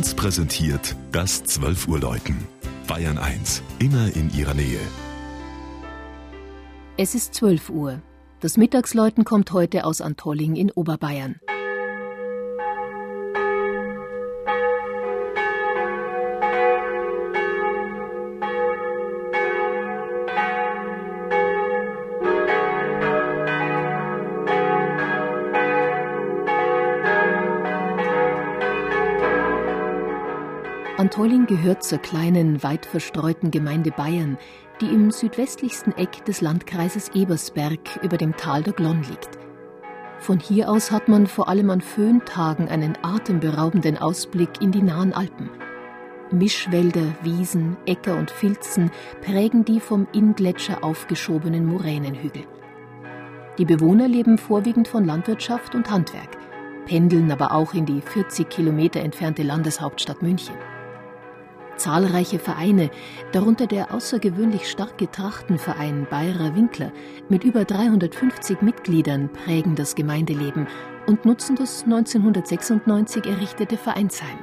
1 präsentiert das 12 Uhr Läuten. Bayern 1, immer in ihrer Nähe. Es ist 12 Uhr. Das Mittagsläuten kommt heute aus Antolling in Oberbayern. Antolling gehört zur kleinen, weit verstreuten Gemeinde Bayern, die im südwestlichsten Eck des Landkreises Ebersberg über dem Tal der Glonn liegt. Von hier aus hat man vor allem an Föhntagen einen atemberaubenden Ausblick in die nahen Alpen. Mischwälder, Wiesen, Äcker und Filzen prägen die vom Inngletscher aufgeschobenen Moränenhügel. Die Bewohner leben vorwiegend von Landwirtschaft und Handwerk, pendeln aber auch in die 40 Kilometer entfernte Landeshauptstadt München. Zahlreiche Vereine, darunter der außergewöhnlich starke Trachtenverein Bayerer Winkler mit über 350 Mitgliedern, prägen das Gemeindeleben und nutzen das 1996 errichtete Vereinsheim.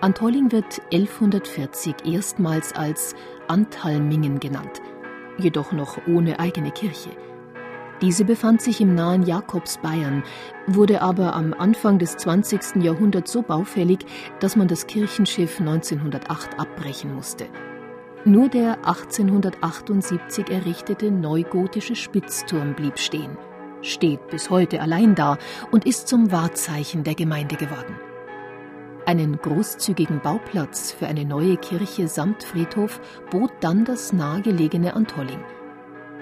Antolling wird 1140 erstmals als Antalmingen genannt, jedoch noch ohne eigene Kirche. Diese befand sich im nahen Jakobsbayern, wurde aber am Anfang des 20. Jahrhunderts so baufällig, dass man das Kirchenschiff 1908 abbrechen musste. Nur der 1878 errichtete neugotische Spitzturm blieb stehen, steht bis heute allein da und ist zum Wahrzeichen der Gemeinde geworden. Einen großzügigen Bauplatz für eine neue Kirche samt Friedhof bot dann das nahegelegene Antolling.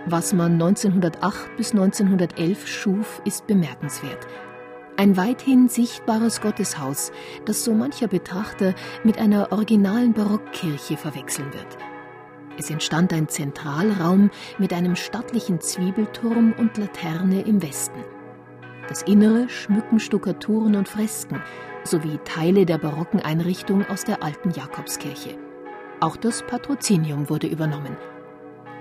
Was man 1908 bis 1911 schuf, ist bemerkenswert. Ein weithin sichtbares Gotteshaus, das so mancher Betrachter mit einer originalen Barockkirche verwechseln wird. Es entstand ein Zentralraum mit einem stattlichen Zwiebelturm und Laterne im Westen. Das Innere schmücken Stuckaturen und Fresken sowie Teile der barocken Einrichtung aus der alten Jakobskirche. Auch das Patrozinium wurde übernommen –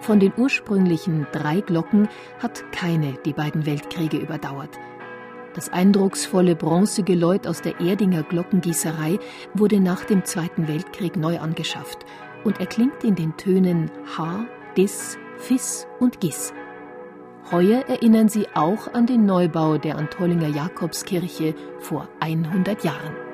von den ursprünglichen drei Glocken hat keine die beiden Weltkriege überdauert. Das eindrucksvolle Bronzegeläut aus der Erdinger Glockengießerei wurde nach dem Zweiten Weltkrieg neu angeschafft und erklingt in den Tönen H, Dis, Fis und Gis. Heuer erinnern sie auch an den Neubau der Antollinger Jakobskirche vor 100 Jahren.